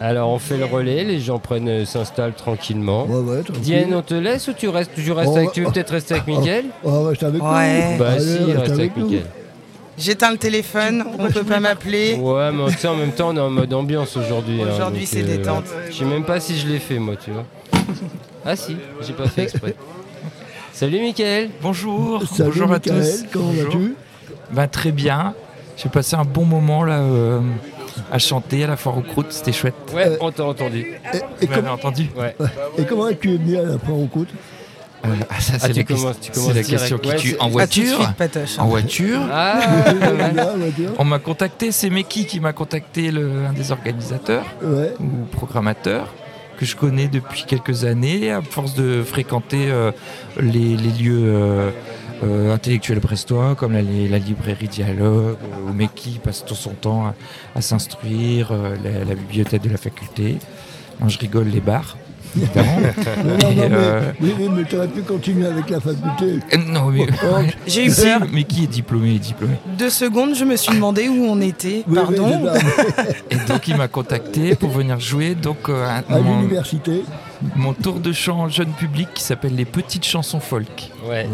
Alors on fait le relais, les gens prennent, euh, s'installent tranquillement. Ouais, ouais, tranquille. Diane, on te laisse ou tu restes, tu restes Oh, avec, tu veux oh, peut-être rester avec oh, Mickaël On va rester avec Ouais. nous. Bah Allez, si, reste reste avec. Mickaël. J'éteins le téléphone, on peut pas m'appeler. Ouais, mais tu sais, en même temps, on est en mode ambiance aujourd'hui. hein, Aujourd'hui, c'est détente. Je sais même pas si je l'ai fait, moi, tu vois. Ah si, j'ai pas fait exprès. Salut Mickaël Bonjour, Salut bonjour à tous. comment vas-tu? Ben, Très bien. J'ai passé un bon moment là euh, à chanter à la foire aux croûtes, c'était chouette. Ouais, Euh, on t'a entendu. et, et, Vous com- m'avez entendu Ouais. et comment es-tu venu à la foire aux côtes Euh, Ah, ça, Ah, c'est tu la, commences- tu question- commences c'est la direct. question qui Ouais, tue. En voiture suite. En voiture Ah, Là, on m'a contacté, c'est Meki qui m'a contacté, le, un des organisateurs Ouais. ou programmateurs que je connais depuis quelques années, à force de fréquenter euh, les, les lieux euh, euh, intellectuels brestois, comme la, la librairie Dialogue, euh, où Meki passe tout son temps à, à s'instruire, euh, la, la bibliothèque de la faculté. Non, je rigole, les bars, évidemment. Non, non, Et, non, mais, euh, oui, oui, mais tu aurais pu continuer avec la faculté. Euh, non, mais... J'ai eu peur. mais qui est diplômé est diplômé. Deux secondes, je me suis demandé où on était. oui, Pardon. Et donc il m'a contacté pour venir jouer donc euh, à à mon, l'université. mon tour de chant jeune public qui s'appelle les petites chansons folk. ouais.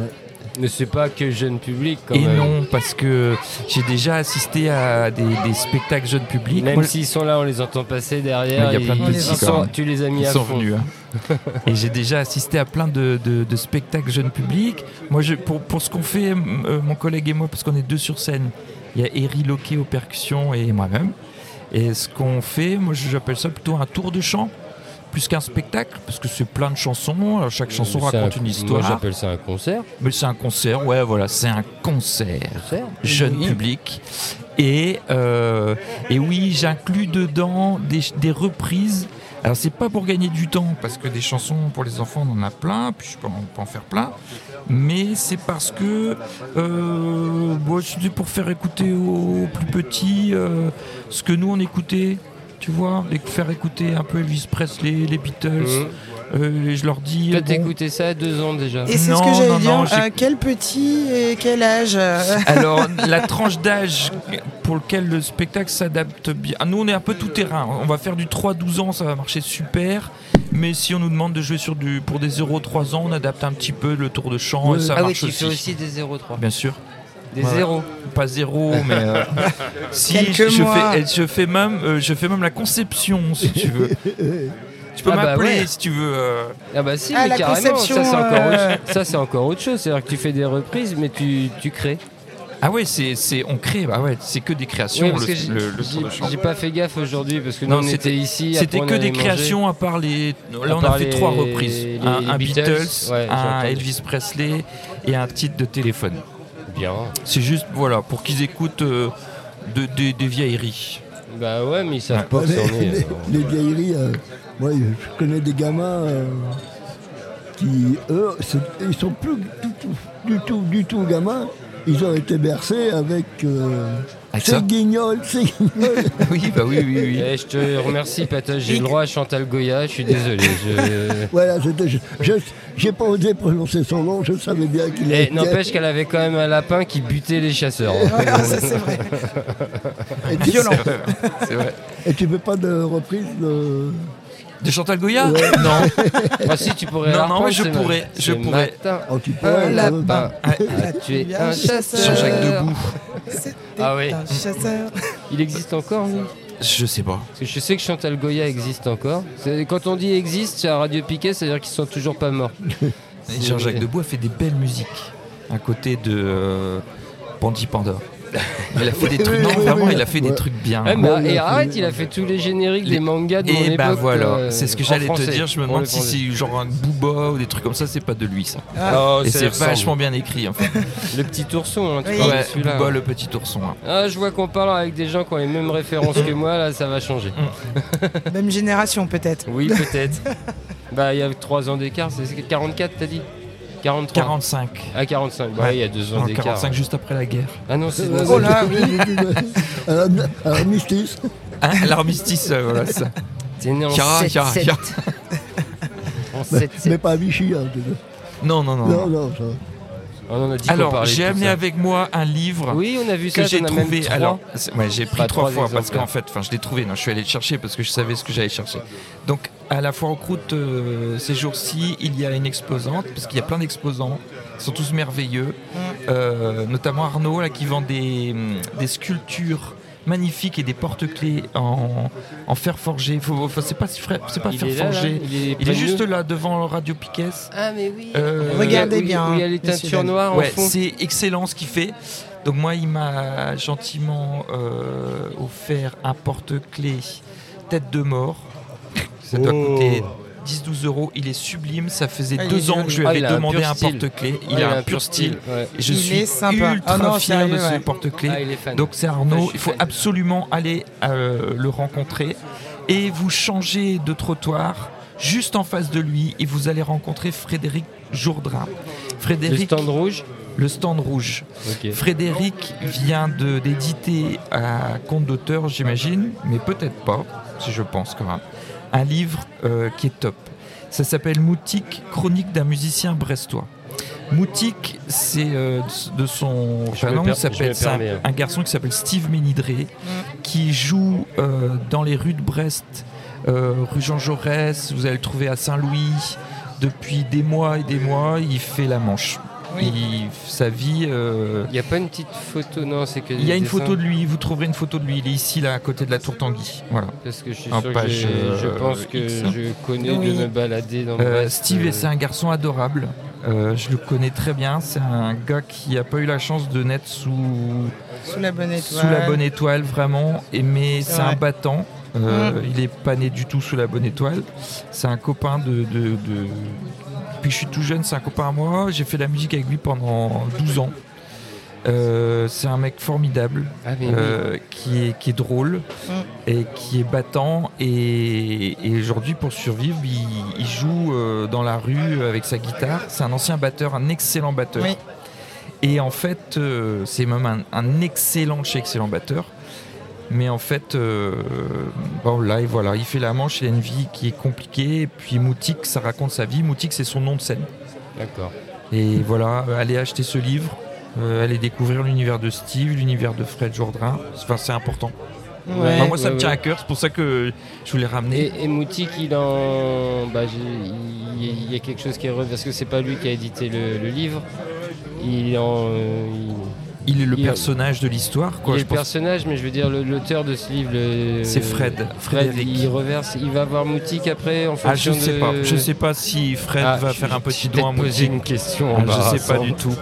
Ne c'est pas que jeune public quand Et même. non parce que j'ai déjà assisté à des, des spectacles jeunes publics. Même s'ils sont là, on les entend passer derrière. Il y a plein de petits sont- même. tu les as mis ils à sont fond. venus. hein. Et j'ai déjà assisté à plein de, de- de spectacles jeunes publics. Moi, je, pour, pour ce qu'on fait, m- euh, mon collègue et moi, parce qu'on est deux sur scène, il y a Eri Loquet aux percussions et moi-même. Et ce qu'on fait, moi, j'appelle ça plutôt un tour de chant, plus qu'un spectacle, parce que c'est plein de chansons. Alors, chaque chanson C'est raconte un- une histoire. Moi j'appelle ça un concert. Mais c'est un concert, ouais, voilà, c'est un concert Concert jeune Oui. public. Et, euh, et oui, j'inclus dedans des, des reprises. Alors, c'est pas pour gagner du temps, parce que des chansons pour les enfants, on en a plein, puis je peux en, on peut en faire plein. Mais c'est parce que euh, bon, c'est pour faire écouter aux plus petits euh, ce que nous on écoutait. Tu vois, les faire écouter un peu Elvis Presley, les Beatles. Mhm. Euh, et je leur dis. Toi bon, t'écoutais ça à deux ans déjà. Et c'est ce que j'allais dire. non, euh, quel petit et quel âge euh, Alors, la tranche d'âge pour lequel le spectacle s'adapte bien. Ah, Nous, on est un peu tout terrain. On va faire du 3-12 ans, ça va marcher super. Mais si on nous demande de jouer sur du, pour des 0-3 ans, on adapte un petit peu le tour de chant Ouais. et ça ah oui, marche tu aussi. fais aussi des 0,3. Bien sûr. Des zéros. Pas zéro, mais euh, si je, fais, je fais même, euh, je fais même la conception, si tu veux. Tu peux Ah bah m'appeler ouais. si tu veux. euh, Ah bah si, Ah, mais la carrément, conception, ça c'est encore, euh, autre... ça, c'est encore autre chose. C'est-à-dire que tu fais des reprises, mais tu, tu crées. Ah ouais, c'est, c'est, on crée. Bah ouais, c'est que des créations. Oui, j'ai- pas fait gaffe aujourd'hui parce que nous Non, on c'était- était ici. C'était que on des créations à part les. Là, À on a fait les- trois reprises les- un, les un Beatles, Beatles, ouais, j'ai un entendu. Elvis Presley et un titre de téléphone. Bien. C'est juste voilà pour qu'ils écoutent euh, de- de- des vieilleries. Bah ouais, mais ils savent pas les, c'en est. les- alors. les vieilleries, euh, moi je connais des gamins euh, qui, eux, ils sont plus du tout, du tout, du tout gamins. Ils ont été bercés avec euh, Avec ça ces guignols, ces guignols. oui bah oui oui oui. Eh, je te remercie, Patoche. J'ai le droit à Chantal Goya. Je suis désolé. Je... voilà, j'ai pas osé prononcer son nom, je savais bien qu'il Eh, était. N'empêche qu'elle avait quand même un lapin qui butait les chasseurs. Ah, c'est vrai. Et tu, Violent. C'est vrai. et tu veux pas de reprise de... De Chantal Goya Ouais. Non. Moi si tu pourrais Non, non, mais je c'est pourrais, je pourrais. matin, Oh, tu peux, Un euh, lapin a tué un chasseur. Jean-Jacques Debout. Ah oui. un chasseur. Il existe encore, lui? Je sais pas. Parce que je sais que Chantal Goya existe encore. C'est- Quand on dit existe, c'est à Radio Piquet, c'est-à-dire qu'ils sont toujours pas morts. Et Jean-Jacques Debout a fait des belles musiques à côté de euh, Bandit Pandore. Il a fait des trucs. Non, vraiment, il a fait des trucs bien. Ouais, il a et arrête, il a fait tous les génériques des mangas de mon Et bah époque, voilà, euh, c'est ce que j'allais te dire. Je me demande si c'est genre un Booba ou des trucs comme ça, c'est pas de lui ça. Oh, Et c'est vachement bien écrit en fait. Le petit ourson, hein, tu Oui. parles de Ouais, celui-là. Booba hein. le petit ourson. hein. Ah, je vois qu'on parle avec des gens qui ont les mêmes références que moi, là, ça va changer. Même génération peut-être. Oui, peut-être. bah, il y a 3 ans d'écart, c'est 44, t'as dit? 43. 45. Ah, 45, bah, Ouais. il y a 2 ans Non, d'écart. 45 juste après la guerre. Ah non, c'est Euh, Oh là, euh, Un armistice. Hein, L'armistice, euh, voilà ça. T'es né en Chiara, 7 Chiara, 7 Chiara. En Mais, 7 mais pas à Vichy. Hein. Non, non, non. non, non, ça. On en a dit qu'on Alors, j'ai amené ça. avec moi un livre Oui, on a vu ça. que j'ai même trouvé. trois. Alors, c'est- ouais, j'ai pris trois trois fois parce qu'en fait, enfin, je l'ai trouvé. Non, je suis allé le chercher parce que je savais ce que j'allais chercher. Donc, à la foire aux croûtes euh, ces jours-ci, il y a une exposante parce qu'il y a plein d'exposants. Ils sont tous merveilleux, Euh, notamment Arnaud là qui vend des, hum, des sculptures magnifiques et des porte-clés en, en fer forgé. Enfin, c'est pas c'est pas Il fer est là, là, forgé. il est, Il juste là devant Radio Piquet. Ah, mais oui. Euh, Regardez bien, Où il y a les teintures noires Ouais, en fond. c'est excellent ce qu'il fait. Donc moi, il m'a gentiment euh, offert un porte-clés tête de mort. Ça doit Oh. coûter 10-12 euros. Il est sublime. Ça faisait Ah, deux ans joli. que je lui Ah, avais un demandé pur un porte-clés. Ah, Il a un pur style. Et je Il suis est sympa. ultra Ah non, fier de ce ouais. porte-clés. Ah. Donc c'est Ah, Arnaud, il faut fan. absolument aller euh, le rencontrer et vous changez de trottoir juste en face de lui et vous allez rencontrer Frédéric Jourdain. Le Frédéric, stand rouge. le stand rouge. Frédéric vient de- d'éditer à compte d'auteur, j'imagine, mais peut-être pas, si je pense quand même, un livre euh, qui est top. Ça s'appelle Moutique, chronique d'un musicien brestois. Moutique, c'est euh, de son il s'appelle- c'est un, garçon qui s'appelle Steve Ménidré, qui joue euh, dans les rues de Brest, euh, rue Jean Jaurès, vous allez le trouver à Saint-Louis. Depuis des mois et des mois, il fait la manche. Oui. Il- sa vie, euh, Il n'y a pas une petite photo, non, c'est que. il y a une photo de lui, vous trouverez une photo de lui, il est ici là à côté de la tour Tanguy. Voilà. Parce que je suis En sûr que page, j'ai- je euh, pense que X. je connais Oui. de me balader dans Euh, Steve, euh, c'est un garçon adorable. Euh, je le connais très bien. C'est un gars qui n'a pas eu la chance de naître sous, Sous la bonne étoile. sous la bonne étoile, vraiment. Et, mais C'est un battant. Euh, Mm. Il est pas né du tout sous la bonne étoile. C'est un copain de, de, de- Depuis que je suis tout jeune, c'est un copain à moi. J'ai fait de la musique avec lui pendant 12 ans. Euh, c'est un mec formidable. Ah, oui. euh, qui, est, qui est drôle Mm. et qui est battant. Et, et aujourd'hui, pour survivre, il, il joue euh, dans la rue avec sa guitare. C'est un ancien batteur, un excellent batteur. Oui. Et en fait, c'est même un, un excellent chez excellent batteur. Mais en fait, euh, bon, là, et voilà, il fait la manche, il a une vie qui est compliquée. Et puis Moutique, ça raconte sa vie. Moutique, c'est son nom de scène. D'accord. Et voilà, allez acheter ce livre, euh, allez découvrir l'univers de Steve, l'univers de Fred Jourdain. Enfin, c'est important. Ouais. Enfin, moi, ça ouais, me tient ouais. à cœur, c'est pour ça que je voulais ramener. Et, et Moutique, il en. Bah, il, y a quelque chose qui est re- Parce que c'est pas lui qui a édité le, le livre. Il en. euh, il- Il est le il- personnage de l'histoire, il est je le pense. personnage, mais je veux dire, l'auteur de ce livre. C'est Fred, Fred, Frédéric. il reverse. Il va voir Moutique après en Ah, je fonction sais de. pas. Je sais pas si Fred Ah, va je- faire un je petit don à peut-être poser Moutique. une question. Ah, je sais pas du tout.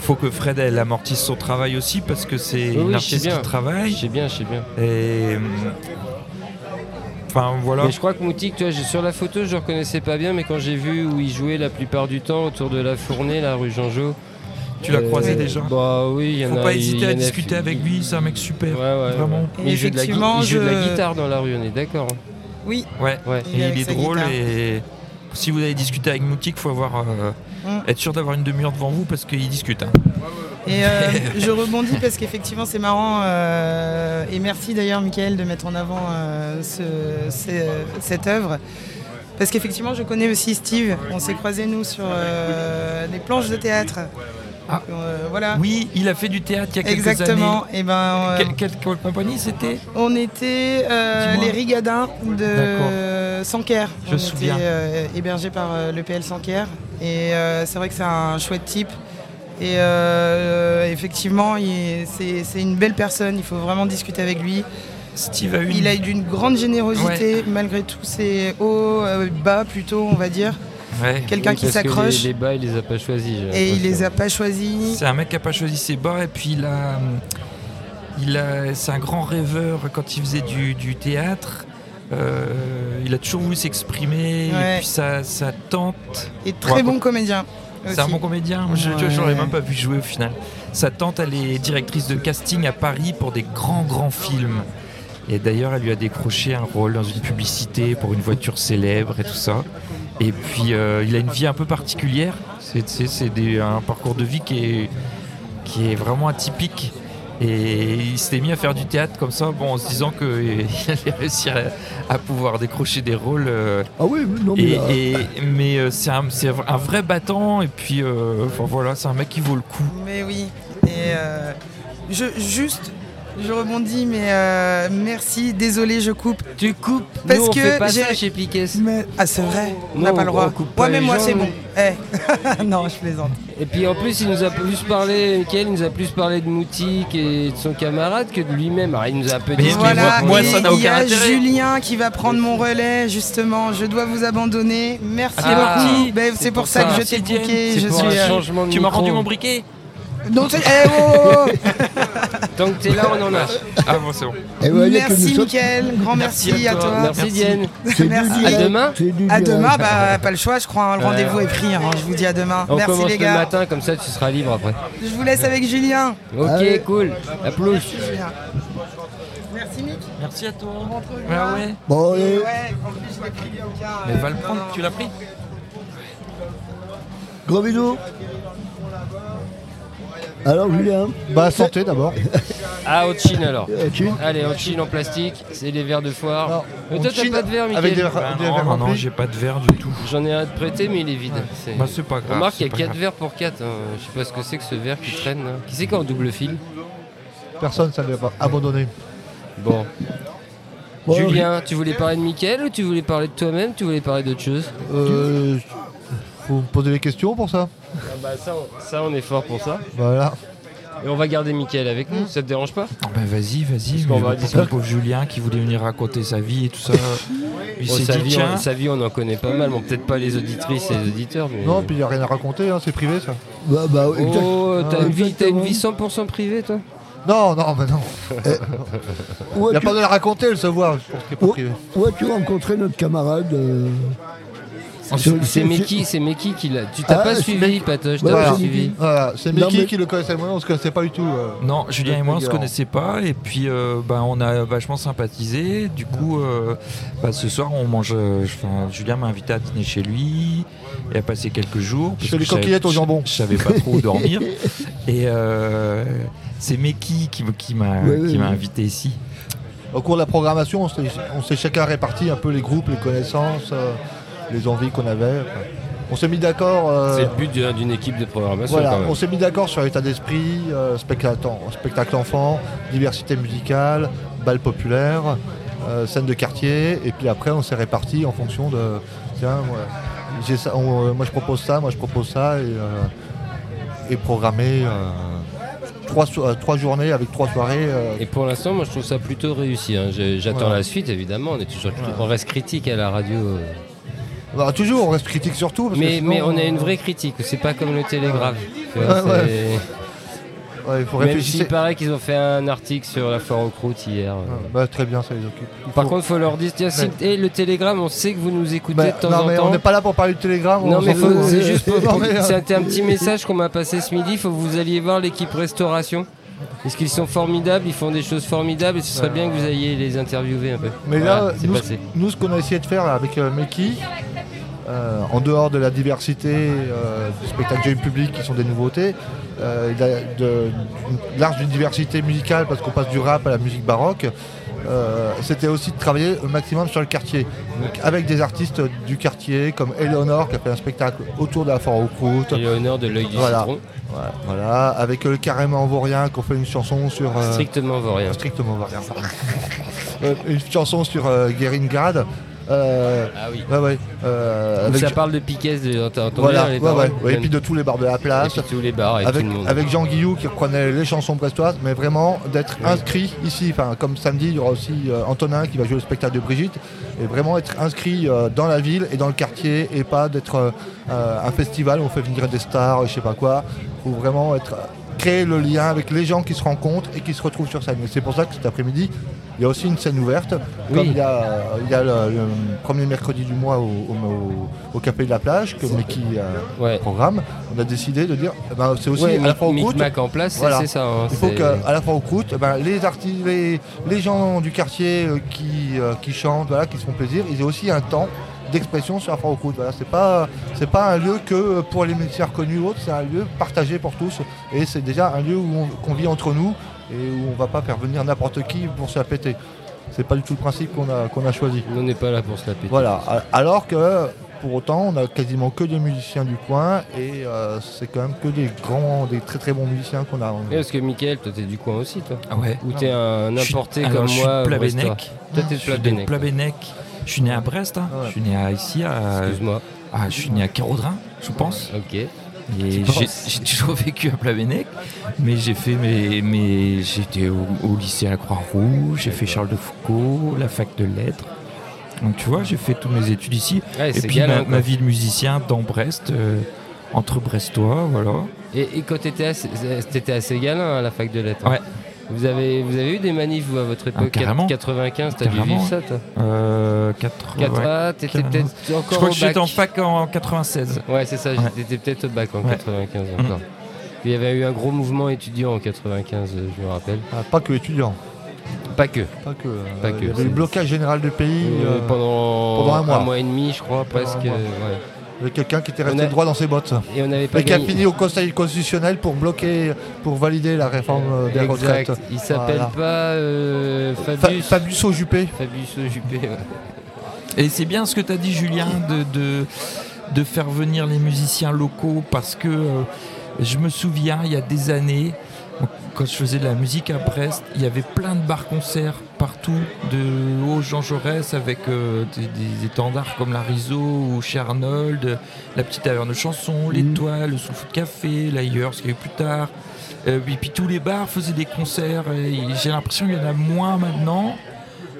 Faut que Fred elle amortisse son travail aussi parce que c'est Oui, une je artiste sais bien. qui travaille. Je sais bien, je sais bien. Et hum, enfin voilà. Mais je crois que Moutique, tu vois, sur la photo, je le reconnaissais pas bien, mais quand j'ai vu où il jouait la plupart du temps autour de la fournée, la rue Jean-Jo. Tu l'as euh, croisé déjà. Bah oui, il y en Faut a. pas il y hésiter à discuter avec lui. C'est un mec super. Ouais, ouais, Vraiment. il joue, de la, gui- effectivement, il joue de la je- guitare dans la rue, on est d'accord. hein. Oui, Ouais. Ouais. Il est Et il est drôle guitare. et si vous allez discuter avec Moutique, faut avoir euh, Mm. être sûr d'avoir une demi-heure devant vous parce qu'il discute. hein. Et euh, je rebondis parce qu'effectivement c'est marrant euh, et merci d'ailleurs Michael de mettre en avant euh, ce- ce- cette œuvre parce qu'effectivement je connais aussi Steve, on s'est croisés nous sur euh, des planches de théâtre. Ah. Euh, voilà. Oui, il a fait du théâtre il y a quelques Exactement. Et ben euh, années. Quelle, compagnie c'était? On était euh, les Rigadins de Sanker. Je on me souviens. était euh, hébergés par l'EPL Sanker et c'est vrai que c'est un chouette type. Et effectivement, c'est une belle personne, il faut vraiment discuter avec lui. Steve a eu Il a eu d'une grande générosité, malgré tous ses hauts, bas plutôt, on va dire. Ouais. Quelqu'un Oui, qui parce que s'accroche Les, les bas, il les a pas choisis. et il les a pas choisis. C'est un mec qui a pas choisi ses bas et puis il a, il a, c'est un grand rêveur quand il faisait du, du théâtre. Euh, il a toujours voulu s'exprimer Ouais. et puis sa, sa tante, Et très bon comédien. c'est un bon comédien. Je, Ouais. je l'aurais même pas vu jouer au final. Sa tante, elle est directrice de casting à Paris pour des grands grands films. Et d'ailleurs, elle lui a décroché un rôle dans une publicité pour une voiture célèbre et tout ça. Et puis, euh, il a une vie un peu particulière. C'est c'est- c'est des- un parcours de vie qui est, qui est vraiment atypique. Et il s'était mis à faire du théâtre comme ça, bon, en se disant qu'il allait réussir à, à pouvoir décrocher des rôles. euh, Ah oui, non, mais et, là, et- mais euh, c'est un, c'est un vrai battant, et puis euh, enfin, voilà, c'est un mec qui vaut le coup. Mais oui. Et euh, je, juste, je rebondis, mais euh, merci, désolé, je coupe. Tu coupes. Parce Nous, on que fait pas ça chez Piquet. Mais, ah, c'est vrai, on n'a pas le droit. Ouais, mais moi, c'est bon. mais- Eh. non, je plaisante. Et puis en plus, il nous a plus parlé, Mickaël, il nous a plus parlé de Moutique et de son camarade que de lui-même. Alors, il nous a un peu dit. Voilà, moi- ça n'a il y aucun a intérêt. Julien qui va prendre mon relais, justement. Je dois vous abandonner. Merci Ah, beaucoup. Ben, c'est c'est pour pour ça ça. que je t'ai bouqué. Je pour suis. un euh, changement de Tu m'as rendu mon briquet? Non, c'est- eh, oh, oh, oh. Tant que t'es là, on en a. Ah bon, c'est bon. et voyez que nous Merci, sommes- Mickaël. Grand merci, Merci à à toi. Merci, Merci. Diane. c'est du Merci. direct, À demain c'est du À direct. demain, bah, pas le choix, je crois. hein, Le rendez-vous est pris. hein, Je vous dis à demain. On Merci, commence les le gars. matin, comme ça tu seras libre après. Je vous laisse avec Julien. Ok, Allez. cool. La pelouse. Julien. Merci, Mick. Merci à toi. Ah bien. ouais. Bon, allez, Ouais, en plus, je l'ai pris bouquin. Mais euh, va le non, prendre, tu l'as pris gros bisous. Alors, Julien, Bah santé d'abord. Ah, on chine alors. Allez, on chine en plastique. C'est les verres de foire. Mais on toi, t'as pas de verre, avec des, Mickaël Bah des Non, verres non, j'ai pas de verre du tout. J'en ai un à te prêter, mais il est vide. C'est- Bah c'est pas grave. Remarque, il y a pas 4 grave. verres pour 4. Je sais pas ce que c'est que ce verre qui traîne. là. Qui c'est qui est en double fil Personne ça ne va pas abandonner. Bon. Bon, Julien, tu voulais parler de Mickaël ou tu voulais parler de toi-même Tu voulais parler d'autre chose? Euh, faut me poser des questions pour ça. bah ça, on, ça, on est fort pour ça. Voilà. Et on va garder Mickaël avec nous, ça te dérange pas Bah vas-y, vas-y. mais va le pauvre Julien qui voulait venir raconter sa vie et tout ça. Il Bon, s'est sa, dit vie, on, sa vie, on en connaît pas mal. Bon, peut-être pas les auditrices et les auditeurs, mais. Non, puis il n'y a rien à raconter, hein, c'est privé ça. bah, bah, exact- Oh, t'as Ah, une, vie- t'as une exactement. vie 100% privée, toi Non, non, mais non. où Il n'y a pas de la raconter, elle se voit. Je pense qu'il est pas où- privé. où as-tu rencontré notre camarade euh, C'est Meki, c'est Meki qui l'a. Tu t'as Ah, pas suivi, Meki. Patoche, t'as pas Voilà. c'est suivi. Meki. Voilà, c'est mais- qui le connaissait moi, on se connaissait pas du tout. euh. Non, Julien et moi on se connaissait pas et puis euh, bah, on a vachement sympathisé. Du coup, euh, bah, ce soir on mange. euh, enfin, Julien m'a invité à dîner chez lui et à passer quelques jours. parce fais je savais- coquillettes au jambon. Je, savais pas trop où dormir et euh, c'est Meki qui, m'a Ouais, ouais, qui m'a ouais. invité ici. Au cours de la programmation, on s'est on s'est chacun réparti un peu les groupes, les connaissances, euh, les envies qu'on avait. On s'est mis d'accord. euh, C'est le but d'une équipe de programmation Voilà, quand même. on s'est mis d'accord sur l'état d'esprit, euh, spectacle, spectacle enfant, diversité musicale, bal populaire, euh, scène de quartier, et puis après on s'est réparti en fonction de. Tiens, moi, j'ai ça, on- moi je propose ça, moi je propose ça, et, et programmer trois, so- trois journées avec trois soirées. euh, Et pour l'instant, moi je trouve ça plutôt réussi. hein. J'attends la suite, évidemment. On est toujours, Voilà. on reste critique à la radio. Euh. bah, toujours, on reste critique surtout. parce que Mais, sinon, mais on a euh, une vraie critique. C'est pas comme le télégraphe. Ouais, faut Même s'il paraît qu'ils ont fait un article sur la foire aux croûtes hier. bah, très bien, ça les occupe. Il Par faut- contre, faut leur dire, tiens, si- le télégramme, on sait que vous nous écoutez Bah, de temps non, en mais temps. on n'est pas là pour parler du télégramme. Non on mais faut- c'est juste pour, euh, c'était un petit message qu'on m'a passé ce midi. Il faut que vous alliez voir l'équipe restauration. Parce qu'ils sont formidables, ils font des choses formidables et ce serait bien que vous alliez les interviewer un peu. Mais Voilà, là, nous, nous, ce qu'on a essayé de faire là, avec euh, Meki, euh, en dehors de la diversité euh, du spectacle jeune public qui sont des nouveautés, euh, il y a de, large d'une diversité musicale parce qu'on passe du rap à la musique baroque. euh, c'était aussi de travailler au maximum sur le quartier. Donc avec des artistes du quartier comme Eleonore qui a fait un spectacle autour de la foire aux croûtes. L'honneur de l'œil du Voilà. citron. Voilà, voilà. avec le carrément vaurien qui ont fait une chanson sur... Strictement vaurien. strictement vaurien. Une chanson sur Guéringrad. Euh, Ah oui. ouais, ouais. euh, avec ça parle de Piquet, de- t'as entendu voilà, les ouais, paroles ouais, ouais, et puis de tous les bars de la Et place. puis tous les bars et Avec, tout le monde. avec Jean Guillou qui reprenait les chansons brestoises, mais vraiment d'être Oui. inscrit ici. Enfin, comme samedi, il y aura aussi euh, Antonin qui va jouer le spectacle de Brigitte, et vraiment être inscrit dans la ville et dans le quartier, et pas d'être un festival où on fait venir des stars, je sais pas quoi. Faut vraiment être créer le lien avec les gens qui se rencontrent et qui se retrouvent sur scène. Et c'est pour ça que cet après-midi, il y a aussi une scène ouverte, Oui. comme il y a, il y a le, le premier mercredi du mois au, au- de la Plage, que Mickey euh, Ouais. programme. On a décidé de dire, eh ben, c'est aussi Ouais, à la fois au croûte, en place, c'est- Voilà. c'est ça. hein, il faut qu'à la fois au croûte, eh ben, les, artistes, les, les gens du quartier euh, qui, euh, qui chantent, voilà, qui se font plaisir, ils aient aussi un temps d'expression sur la foire aux croûtes. Voilà, c'est pas c'est pas un lieu que pour les musiciens reconnus ou autres, c'est un lieu partagé pour tous et c'est déjà un lieu où on, qu'on vit entre nous et où on va pas faire venir n'importe qui pour se la péter. C'est pas du tout le principe qu'on a, qu'on a choisi. On n'est pas là pour se la péter. Voilà. Alors que pour autant, on a quasiment que des musiciens du coin et euh, c'est quand même que des grands, des très très bons musiciens qu'on a. Ouais, parce que Michael, toi t'es du coin aussi, toi. Ah ouais. Ou t'es un importé comme je suis moi, de brestois. Plabennec. Toi t'es Je suis de Plabennec. Je suis né à Brest. hein. Ah ouais. Je suis né à, ici à. Excuse-moi. Ah, je suis né à Carodrin, je pense. Ok. Et j'ai toujours vécu à Plabennec, mais j'ai fait mes, mes j'étais au, au lycée à la Croix-Rouge, j'ai fait Charles de Foucault, la fac de lettres. Donc tu vois, j'ai fait toutes mes études ici. Ouais, Et puis ma, ma vie de musicien dans Brest, euh, entre Brestois, voilà. Et, et quand t'étais assez, t'étais assez galin à la fac de lettres. hein. Vous avez, vous avez eu des manifs vous, à votre époque? Ah, carrément. 95, t'as dû vivre ça toi? Euh, 80, Quatre- ouais. Ah, t'étais peut-être Je encore crois au que j'étais bac. en fac en 96. Ouais, c'est ça, Ouais. j'étais peut-être au bac en Ouais. 95 Mhm. encore. Il y avait eu un gros mouvement étudiant en 95, euh, je me rappelle. Ah, pas que étudiants. Pas que. Pas que. euh, Pas il que, y avait c'est- le blocage général du pays. Euh, euh, pendant, pendant un mois. et demi, je crois, Pendant presque. Avec quelqu'un qui était resté a- droit dans ses bottes. Et on n'avait pas Et qui a fini au Conseil constitutionnel pour bloquer, pour valider la réforme euh, des Exact. retraites. Il s'appelle Voilà. pas euh, Fa- Fabius. Fabius Juppé. Fabius Juppé. ouais. Et c'est bien ce que tu as dit, Julien, de, de, de faire venir les musiciens locaux parce que euh, je me souviens, il y a des années, quand je faisais de la musique à Brest, il y avait plein de bars-concerts partout, de haut Jean Jaurès avec euh, des, des étendards comme la Riso ou chez Arnold, la petite taverne de chansons, l'étoile, le Soul Food Café, l'ailleurs, ce qu'il y a eu plus tard. Euh, et puis tous les bars faisaient des concerts j'ai l'impression qu'il y en a moins maintenant.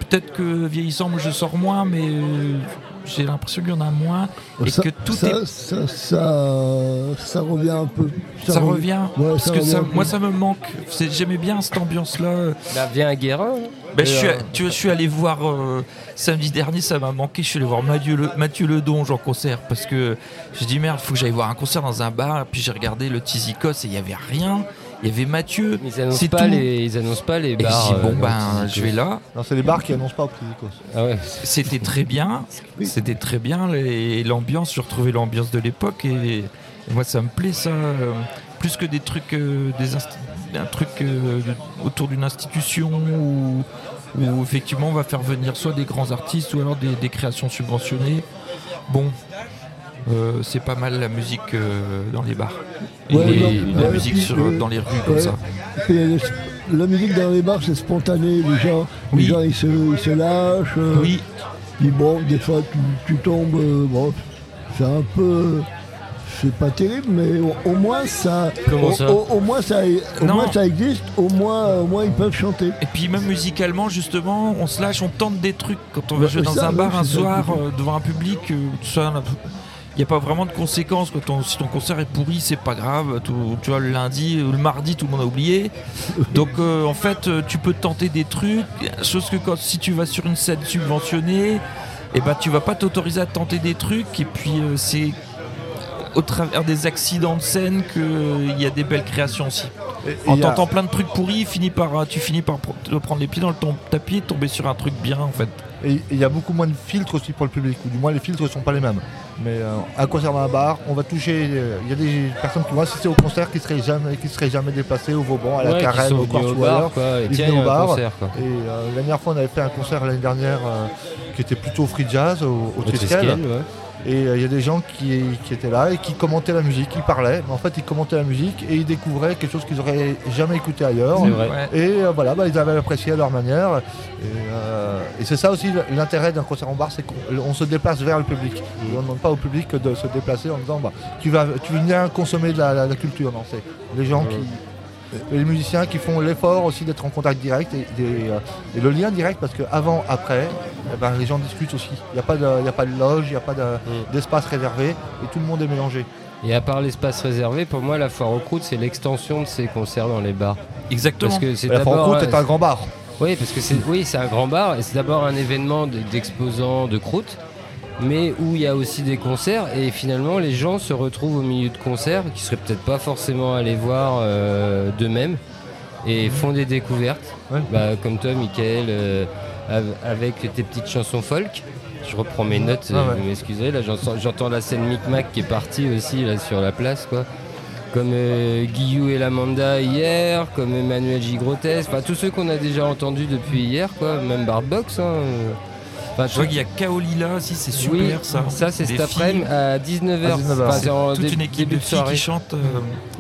Peut-être que vieillissant, moi je sors moins, mais euh, j'ai l'impression qu'il y en a moins et ça, que tout ça, est. ça, ça, ça revient un peu. Ça, revient. Ouais, parce ça que revient moi ça me manque. J'aimais bien cette ambiance-là. Bah, viens à Guérin. Ben, je, suis, euh, tu vois, je suis allé voir euh, samedi dernier, ça m'a manqué. Je suis allé voir Mathieu, Le, Mathieu Ledonge en concert parce que j'ai dit merde, faut que j'aille voir un concert dans un bar. Puis j'ai regardé le Tizikos et il y avait rien. Il y avait Mathieu. Ils annoncent pas tout. les, ils annoncent pas les Et bars. dit bon euh, ben je vais là. Non, c'est les bars qui annoncent pas au Prisicos. Ah ouais. C'était très bien. C'était très bien. Et l'ambiance, je retrouvais l'ambiance de l'époque. Et, et moi, ça me plaît, ça. euh, plus que des trucs, euh, des un truc euh, autour d'une institution où, où effectivement on va faire venir soit des grands artistes ou alors des, des créations subventionnées. Bon. Euh, c'est pas mal la musique euh, dans les bars et Ouais, les- non, la ouais, musique sur- euh, dans les rues comme ouais. ça. Et la musique dans les bars, c'est spontané. Les gens, Oui. les gens ils, se, ils se lâchent. Oui, Puis bon, des fois, tu, tu tombes. euh, bon, c'est un peu. C'est pas terrible, mais au, au moins ça. Comment au, ça au- au moins ça, au moins ça existe. Au moins, au moins ils peuvent chanter. Et puis même musicalement, justement, on se lâche, on tente des trucs. Quand on va Ouais, jouer dans ça, un bar un soir euh, devant un public, euh, tout ça, il n'y a pas vraiment de conséquences. Quand si ton concert est pourri, c'est pas grave. Tout- tu vois, le lundi ou le mardi, tout le monde a oublié. Donc euh, en fait, euh, tu peux tenter des trucs. Chose que quand, si tu vas sur une scène subventionnée, et ben tu vas pas t'autoriser à tenter des trucs. Et puis euh, c'est au travers des accidents de scène qu'il y a des belles créations aussi. En y a- tentant plein de trucs pourris, finis par, tu finis par prendre les pieds dans le ton- tapis et tomber sur un truc bien en fait. Et il y a beaucoup moins de filtres aussi pour le public, ou du moins les filtres ne sont pas les mêmes. Mais euh, un concert dans un bar, on va toucher. euh, Il y a des personnes qui vont assister au concert qui seraient jamais, qui seraient jamais déplacées au Vauban, à la Ouais, Carène, au Corse ou ailleurs. quoi. Et Ils au bar. concert, quoi. Et euh, la dernière fois, on avait fait un concert l'année dernière euh, qui était plutôt free jazz au, au Au Triskel. Triskel, ouais. Et euh, il y a des gens qui, qui étaient là et qui commentaient la musique, ils parlaient. Mais en fait, ils commentaient la musique et ils découvraient quelque chose qu'ils n'auraient jamais écouté ailleurs. Vrai. Et euh, voilà, bah, ils avaient apprécié à leur manière. Et, euh, et c'est ça aussi l'intérêt d'un concert en bar, c'est qu'on on se déplace vers le public. Mm. Et on ne demande pas au public de se déplacer en disant bah, tu, vas, tu viens consommer de la, la- la culture. Non, c'est les gens qui. et les musiciens qui font l'effort aussi d'être en contact direct et, des, euh, et le lien direct parce que avant, après, eh ben, les gens discutent aussi. Il n'y a, pas de- il y a pas de loge, il n'y a pas de- Mm. d'espace réservé et tout le monde est mélangé. Et à part l'espace réservé, pour moi, la foire aux croûtes, c'est l'extension de ces concerts dans les bars. Exactement. Parce que c'est La d'abord. Francoute est euh, un grand bar. Oui, parce que c'est oui, c'est un grand bar et c'est d'abord un événement d'exposants de croûtes, mais où il y a aussi des concerts et finalement les gens se retrouvent au milieu de concerts qui seraient peut-être pas forcément allés voir euh, d'eux-mêmes et font des découvertes, Ouais. Bah, comme toi, Michael, euh, avec tes petites chansons folk. Je reprends mes notes, Ah ouais. vous m'excuserez, là j'entends, la scène Micmac qui est partie aussi là sur la place quoi. comme euh, Guillou et Lamanda hier, comme Emmanuel J. Grotesque, enfin tous ceux qu'on a déjà entendus depuis hier, quoi, même Barbox. Hein. Enfin, Je vois qu'il y a Kaolila aussi, c'est super oui, ça. Ça, c'est cet après-midi à 19h. À 19h. Enfin, c'est en Toute une équipe de filles soirée. qui chantent euh,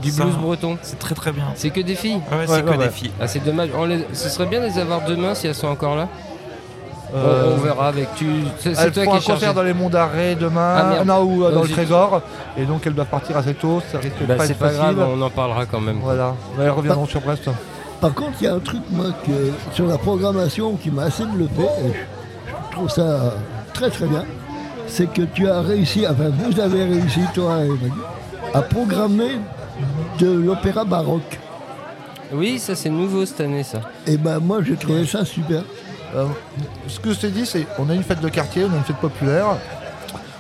Du ça. blues breton. C'est très très bien. C'est que des filles. Ouais, Ouais, c'est ouais, que ouais. des filles. Ah, c'est dommage. On les- Ce serait bien de les avoir demain si elles sont encore là. On- Euh, on, verra avec tu. C'est c'est Elles toi font qui un es chargé. concert dans les monts d'arrêt demain, Ah, non, ou euh, dans Oh, le trésor, et donc elles doivent partir assez tôt, ça risque de Bah, pas c'est être pas facile. grave, on en parlera quand même. Voilà, Mais elles reviendront sur Brest. Par contre, il y a un truc, moi, que, sur la programmation qui m'a assez bluffé, et je, je trouve ça très très bien, c'est que tu as réussi, enfin vous avez réussi, toi et Maggie, à programmer de l'opéra baroque. Oui, ça c'est nouveau cette année, ça. Et ben moi, j'ai trouvé ça super. Euh, ce que je t'ai dit, c'est on a une fête de quartier, on a une fête populaire.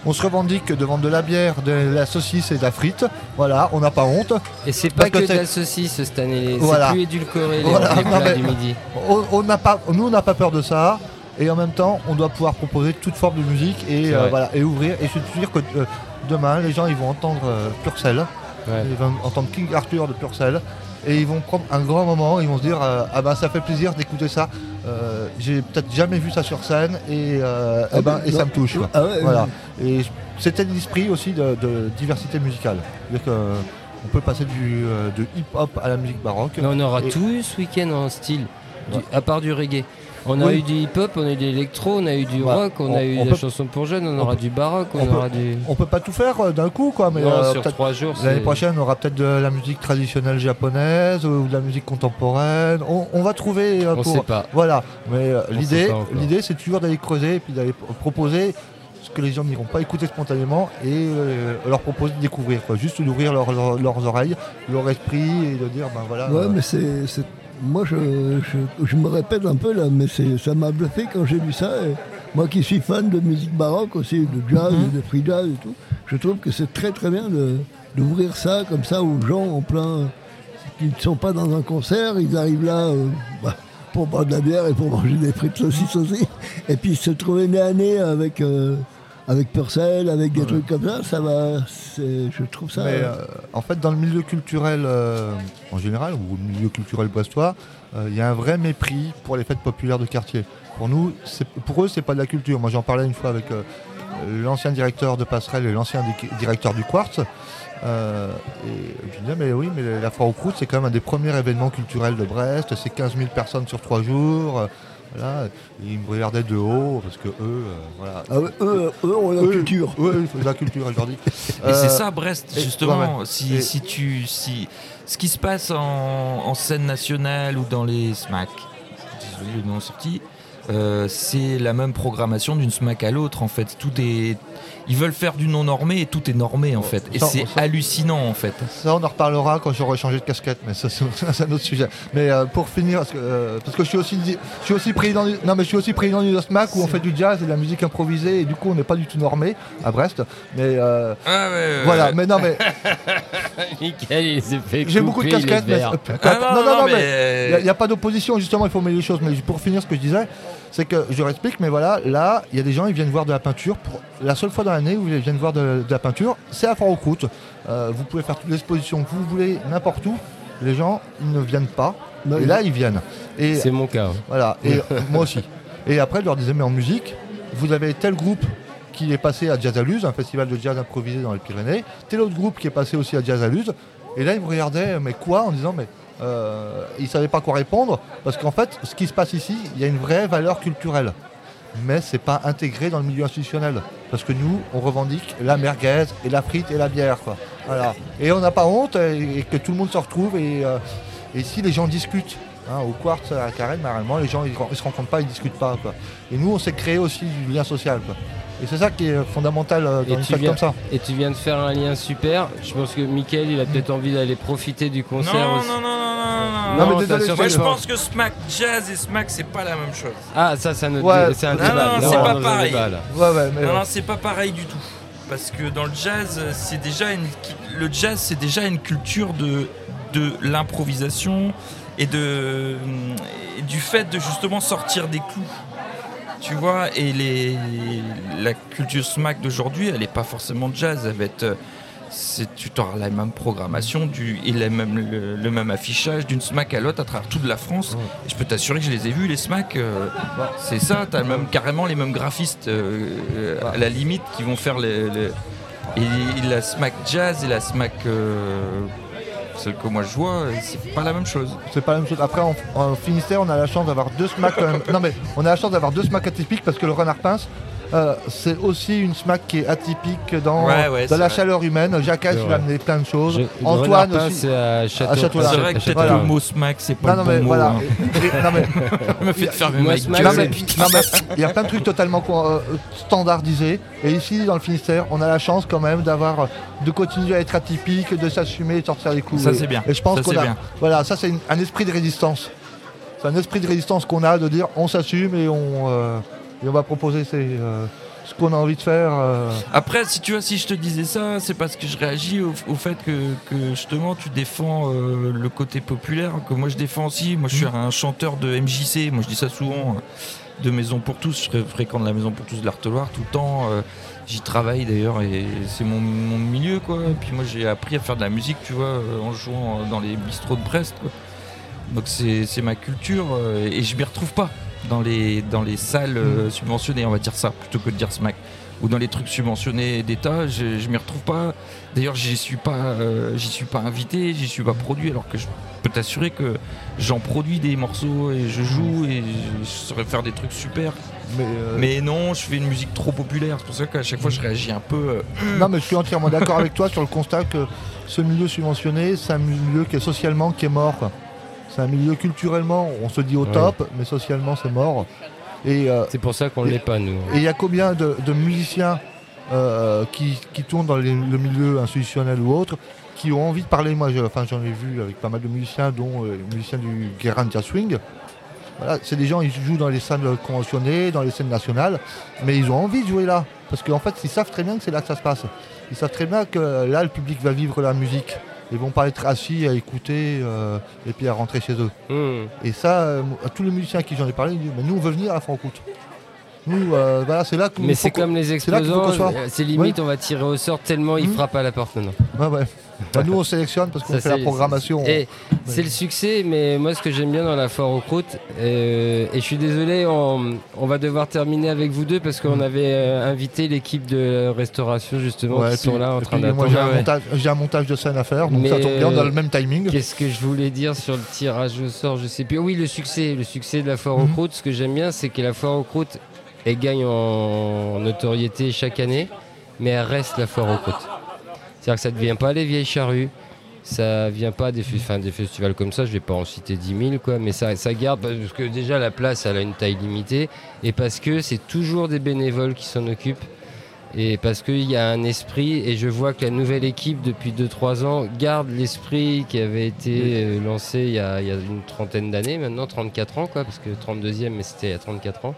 On se revendique de vendre de la bière, de la saucisse et de la frite. Voilà, on n'a pas honte. Et c'est pas que que de c'est- la saucisse cette année, Voilà. c'est plus édulcoré les, Voilà, les plats du midi. On, on n'a pas, nous, on n'a pas peur de ça. Et en même temps, on doit pouvoir proposer toute forme de musique et, euh, vrai. voilà, et ouvrir. Et je suis sûr que euh, demain, les gens ils vont entendre euh, Purcell. Ouais. Ils vont entendre King Arthur de Purcell. Et ils vont prendre un grand moment. Ils vont se dire euh, Ah ben, ça fait plaisir d'écouter ça. Euh, J'ai peut-être jamais vu ça sur scène. Et, euh, eh ben, et ça me touche. quoi. Ah ouais, Voilà. Et c'était l'esprit aussi de, de diversité musicale. Que, on peut passer du, euh, de hip-hop à la musique baroque. Mais on aura Et- tout eu ce week-end en style, du- Ouais. à part du reggae. On a Oui. eu du hip-hop, on a eu de l'électro, on a eu du Ouais. rock, on, On- a eu on de la peut- chanson pour jeunes, on, on aura peut- du baroque, on, on peut- aura du. On peut pas tout faire euh, d'un coup, quoi, mais non, euh, sur peut-être trois jours. l'année prochaine, on aura peut-être de la musique traditionnelle japonaise ou de la musique contemporaine. On, on va trouver euh, On pour. sait pas. Voilà, mais euh, l'idée, l'idée, c'est toujours d'aller creuser et puis d'aller proposer ce que les gens n'iront pas écouter spontanément et euh, leur proposer de découvrir, quoi. juste d'ouvrir leur- leur- leurs oreilles, leur esprit et de dire, ben voilà. Ouais, euh, mais c'est. Moi, je, je, je me répète un peu là, mais ça m'a bluffé quand j'ai lu ça. et moi qui suis fan de musique baroque aussi, de jazz, Mhm. de free jazz et tout, je trouve que c'est très très bien d'ouvrir ça comme ça aux gens en plein. qui ne sont pas dans un concert, ils arrivent là euh, bah, pour boire de la bière et pour manger des frites saucisses aussi. Et puis se trouver nez à nez avec. euh, avec Purcell, avec des trucs comme ça, ça va. Je trouve ça. Mais euh, en fait, dans le milieu culturel euh, en général, ou le milieu culturel brestois, euh, il y a un vrai mépris pour les fêtes populaires de quartier. Pour nous, pour eux, c'est pas de la culture. Moi, j'en parlais une fois avec euh, l'ancien directeur de Passerelle et l'ancien di- directeur du Quartz. Euh, et je disais, mais oui, mais la foire aux croûtes, c'est quand même un des premiers événements culturels de Brest. C'est 15 000 personnes sur trois jours. Euh, voilà. Ils me regardaient de haut parce que eux, euh, voilà. Ah ouais, eux, eux ont la Eux, culture. eux, il faut de la culture, je leur dis. Et Euh, c'est ça Brest et- justement. ouais, Si, Et- si tu si ce qui se passe en, en scène nationale ou dans les SMAC, désolé le nom sorti, euh, c'est la même programmation d'une SMAC à l'autre en fait. Tout est ils veulent faire du non normé et tout est normé en fait. Et c'est hallucinant en fait. Ça, on en reparlera quand j'aurai changé de casquette, mais ça, c'est un autre sujet. Mais euh, pour finir, parce que, euh, parce que je suis aussi, je suis aussi président, du, non mais je suis aussi président du SMAC où on fait du jazz et de la musique improvisée et du coup on n'est pas du tout normé à Brest. Mais euh, Ah ouais, voilà, mais non mais Michael, il s'est fait j'ai beaucoup de casquettes. Mais. Ah non, non, non, mais mais, il n'y a, pas d'opposition, justement, il faut mêler les choses. Mais pour finir, ce que je disais, c'est que je leur explique, mais voilà, là, il y a des gens, ils viennent voir de la peinture. Pour la seule fois dans l'année où ils viennent voir de, de la peinture, c'est à Fort-aux-Croûtes. Euh, vous pouvez faire toutes les expositions que vous voulez, n'importe où. Les gens, ils ne viennent pas. Bah, et là, ils viennent. Et C'est mon cas. hein. voilà, et moi aussi. Et après, je leur disais, mais en musique, vous avez tel groupe qui est passé à Jazzaluz, un festival de jazz improvisé dans les Pyrénées, tel autre groupe qui est passé aussi à Jazzaluz. Et là, ils me regardaient, mais quoi En disant, mais euh, ils ne savaient pas quoi répondre, parce qu'en fait, ce qui se passe ici, il y a une vraie valeur culturelle. Mais c'est pas intégré dans le milieu institutionnel. Parce que nous, on revendique la merguez et la frite et la bière. Quoi. Voilà. Et on n'a pas honte et, que tout le monde se retrouve. Et, euh, si les gens discutent, hein, au quartz à Carène, normalement, les gens ils, ne se rencontrent pas, ils discutent pas. Quoi. Et nous, on s'est créé aussi du lien social. Et c'est ça qui est fondamental euh, Et dans une viens- comme ça. Et tu viens de faire un lien super. Je pense que Michael, il a peut-être envie d'aller profiter du concert non, aussi. non, non, non, non, Non, non. mais désolé, Moi je non. pense que SMAC jazz et SMAC c'est pas la même chose. Ah, ça, c'est un autre Ouais. c'est un Non, débat. non, Là, c'est pas pareil. débat, là. Ouais, ouais, mais, Non, non, c'est pas pareil du tout. Parce que dans le jazz, c'est déjà une, le jazz, c'est déjà une culture de, de l'improvisation et de et du fait de justement sortir des clous. Tu vois, et les, la culture smack d'aujourd'hui, elle n'est pas forcément jazz, elle va être, euh, tu auras la même programmation du, et la même, le, le même affichage d'une SMAC à l'autre à travers toute la France. Et je peux t'assurer que je les ai vus, les SMAC. euh, c'est ça, tu as même, carrément les mêmes graphistes euh, à la limite qui vont faire les. les- et la SMAC jazz et la SMAC. euh, celle que moi je vois, c'est pas la même chose. C'est pas la même chose. Après, en, Finistère, on a la chance d'avoir deux SMAC quand même. Non, mais on a la chance d'avoir deux SMAC atypiques parce que le renard pince, euh, c'est aussi une SMAC qui est atypique dans, Ouais, ouais, dans c'est la vrai. chaleur humaine. Jacques il va amener plein de choses. Je- Antoine aussi. c'est à Château. C'est vrai que peut-être Voilà. le mot SMAC, c'est pas Non, non, le mais bon voilà. mot. hein. Et- et- non, mais il y a plein de trucs totalement euh, standardisés. Et ici, dans le Finistère, on a la chance quand même d'avoir, de continuer à être atypique, de s'assumer, de sortir les coups. Ça, Et- c'est bien. Et je pense Ça, qu'on c'est a, bien. voilà, ça c'est un esprit de résistance. C'est un esprit de résistance qu'on a de dire on s'assume et on, euh, et on va proposer ces, euh, ce qu'on a envie de faire. euh. Après, si tu vois, si je te disais ça, c'est parce que je réagis au, au fait que, que justement tu défends euh, le côté populaire, que moi je défends aussi. Moi je suis un chanteur de MJC, moi je dis ça souvent, euh, de Maison pour tous. Je fréquente la Maison pour tous de l'Arteloir tout le temps. euh, J'y travaille d'ailleurs et c'est mon, mon milieu quoi. Et puis moi j'ai appris à faire de la musique, tu vois, en jouant dans les bistrots de Brest. quoi. Donc c'est ma culture et je m'y retrouve pas dans les, dans les salles euh, subventionnées, on va dire ça, plutôt que de dire SMAC. Ou dans les trucs subventionnés d'État, je, je m'y retrouve pas. D'ailleurs, j'y suis pas, euh, j'y suis pas invité, j'y suis pas produit, alors que je peux t'assurer que j'en produis des morceaux et je joue et je saurais faire des trucs super. Mais, euh, Mais non, je fais une musique trop populaire. C'est pour ça qu'à chaque fois, je réagis un peu. euh, Non, mais je suis entièrement d'accord avec toi sur le constat que ce milieu subventionné, c'est un milieu qui est socialement qui est mort. quoi. C'est un milieu culturellement, on se dit au Ouais. top, mais socialement c'est mort. Et euh, C'est pour ça qu'on Et- l'est pas, nous. et il y a combien de, de musiciens euh, qui, qui tournent dans les- le milieu institutionnel ou autre qui ont envie de parler? Moi, enfin, j'en ai vu avec pas mal de musiciens, dont euh, les musiciens du Jazz Swing. Voilà, c'est des gens, ils jouent dans les salles conventionnées, dans les scènes nationales, mais ils ont envie de jouer là. Parce qu'en fait, ils savent très bien que c'est là que ça se passe. Ils savent très bien que là, le public va vivre la musique. Ils vont pas être assis à écouter euh, et puis à rentrer chez eux. Hum. Et ça, euh, à tous les musiciens à qui j'en ai parlé, ils disent, mais nous, on veut venir à la Francoute. Nous, euh, voilà, c'est là que Mais nous c'est comme les exposants, euh, c'est limite, on va tirer au sort tellement ils Mhm. frappent à la porte maintenant. ouais. Bah, nous, on sélectionne parce qu'on fait la programmation. C'est le succès, mais moi ce que j'aime bien dans la foire aux croûtes, euh, et je suis désolé, on, on va devoir terminer avec vous deux parce qu'on Mm. avait euh, invité l'équipe de restauration justement Ouais, qui sont là en train d'attendre. j'ai un, ouais. montage, j'ai un montage de scène à faire, donc Mais, ça tombe bien, on a euh, le même timing. Qu'est-ce que je voulais dire sur le tirage au sort Je sais plus. Oui, le succès, le succès de la foire aux Mhm. croûtes. Ce que j'aime bien, c'est que la foire aux croûtes, elle gagne en notoriété chaque année, mais elle reste la foire aux croûtes. C'est-à-dire que ça ne devient pas les vieilles charrues. Ça vient pas des, festivals comme ça, je vais pas en citer 10 000, quoi, mais ça, ça garde, parce que déjà la place elle a une taille limitée, et parce que c'est toujours des bénévoles qui s'en occupent, et parce qu'il y a un esprit, et je vois que la nouvelle équipe depuis 2-3 ans garde l'esprit qui avait été euh, lancé il y, a, il y a une trentaine d'années maintenant, 34 ans, quoi, parce que 32e, mais c'était il y a 34 ans.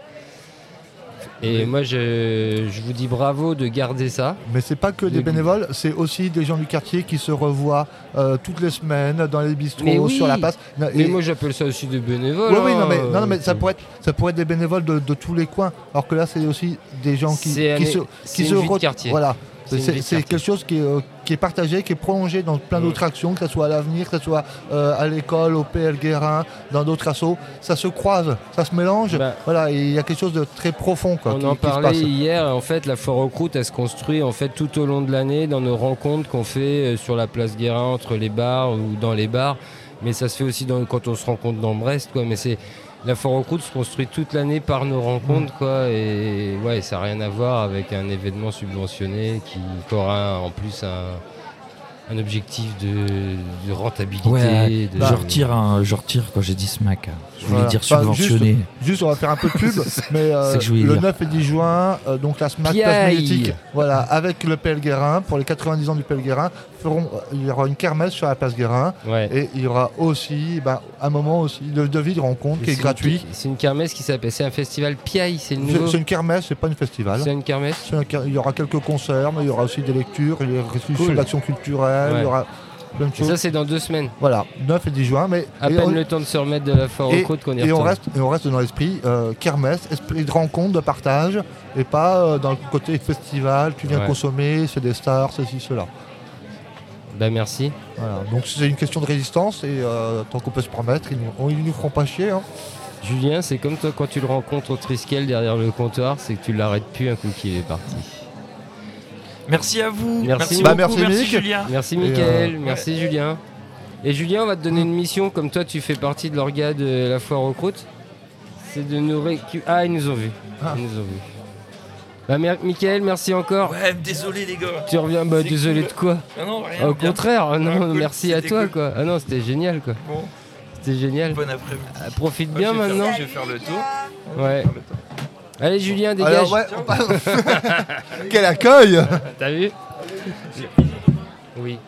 Et moi je, je vous dis bravo de garder ça. Mais c'est pas que des Le- bénévoles, c'est aussi des gens du quartier qui se revoient euh, toutes les semaines dans les bistrots, oui. sur la place. Mais Et- moi j'appelle ça aussi des bénévoles. Oui, oui, non, hein, mais, non, non, mais ça, pourrait être, ça pourrait être des bénévoles de, de tous les coins. Alors que là, c'est aussi des gens qui, un- qui se, qui se vie de re- quartier. Voilà. C'est quelque chose qui est, euh, qui est partagé, qui est prolongé dans plein d'autres actions, que ce soit à l'avenir, que ce soit euh, à l'école, au PL Guérin, dans d'autres assos. Ça se croise, ça se mélange. Bah, Voilà, il y a quelque chose de très profond quoi, On qui, en parlait hier. En fait, la foire aux croûtes, elle se construit en fait tout au long de l'année dans nos rencontres qu'on fait euh, sur la place Guérin entre les bars ou dans les bars. Mais ça se fait aussi dans- quand on se rencontre dans Brest, quoi. Mais c'est la foire aux croûtes se construit toute l'année par nos rencontres, Mm. quoi. Et ouais, ça n'a rien à voir avec un événement subventionné qui, qui aura en plus un, un objectif de, de rentabilité. Ouais, de- je retire, un- je retire quand j'ai dit SMAC. Je voulais Voilà. dire subventionné. Juste, on va faire un peu de pub, mais euh, le dire. 9 et 10 juin, euh, donc la SMAC Place voilà, avec le PL Guérin, pour les 90 ans du PL Guérin, feront, il y aura une kermesse sur la place Guérin, Ouais. et il y aura aussi ben, un moment aussi de devis de rencontre qui est gratuit. C'est une kermesse qui s'appelle. C'est un festival Piaille, c'est le nouveau. c'est une kermesse, c'est pas une festival. C'est une kermesse. Un Il y aura quelques concerts, mais il y aura aussi des lectures, il y aura Cool. culturelles, Ouais. il y aura Et ça, c'est dans deux semaines. Voilà, 9 et 10 juin, mais À peine on- le temps de se remettre de la foire aux côtes qu'on y et on reste, et on reste dans l'esprit euh, kermesse, esprit de rencontre, de partage, et pas euh, dans le côté festival, tu viens Ouais. consommer, c'est des stars, ceci, cela. Bah merci. Voilà. Donc c'est une question de résistance et euh, tant qu'on peut se permettre, ils nous, ils nous feront pas chier. hein. Julien, c'est comme toi quand tu le rencontres au Triskel derrière le comptoir, c'est que tu l'arrêtes plus un coup qu'il est parti. Merci à vous. Merci. Bah, beaucoup. merci, Merci, Mick. Julien. Merci Et, Mickaël, euh, merci Julien. Et Julien, on va te donner une mission, comme toi tu fais partie de l'orga de la foire aux croûtes. C'est de nous récupérer. Ah, ils nous ont vus. Ah. Ils nous ont vus. Bah, mer- Mickaël, merci encore. Ouais, désolé les gars. Tu reviens, bah désolé cool. de quoi Ah non, rien. Au bien. contraire, ah non, Ah, cool, merci à toi cool. quoi. Ah non, c'était génial quoi. Bon, C'était génial. bon après-midi. Ah, profite bien maintenant. je vais faire le tour. Ouais. Allez Julien, dégage. Alors, ouais, on Quel accueil T'as vu? Oui.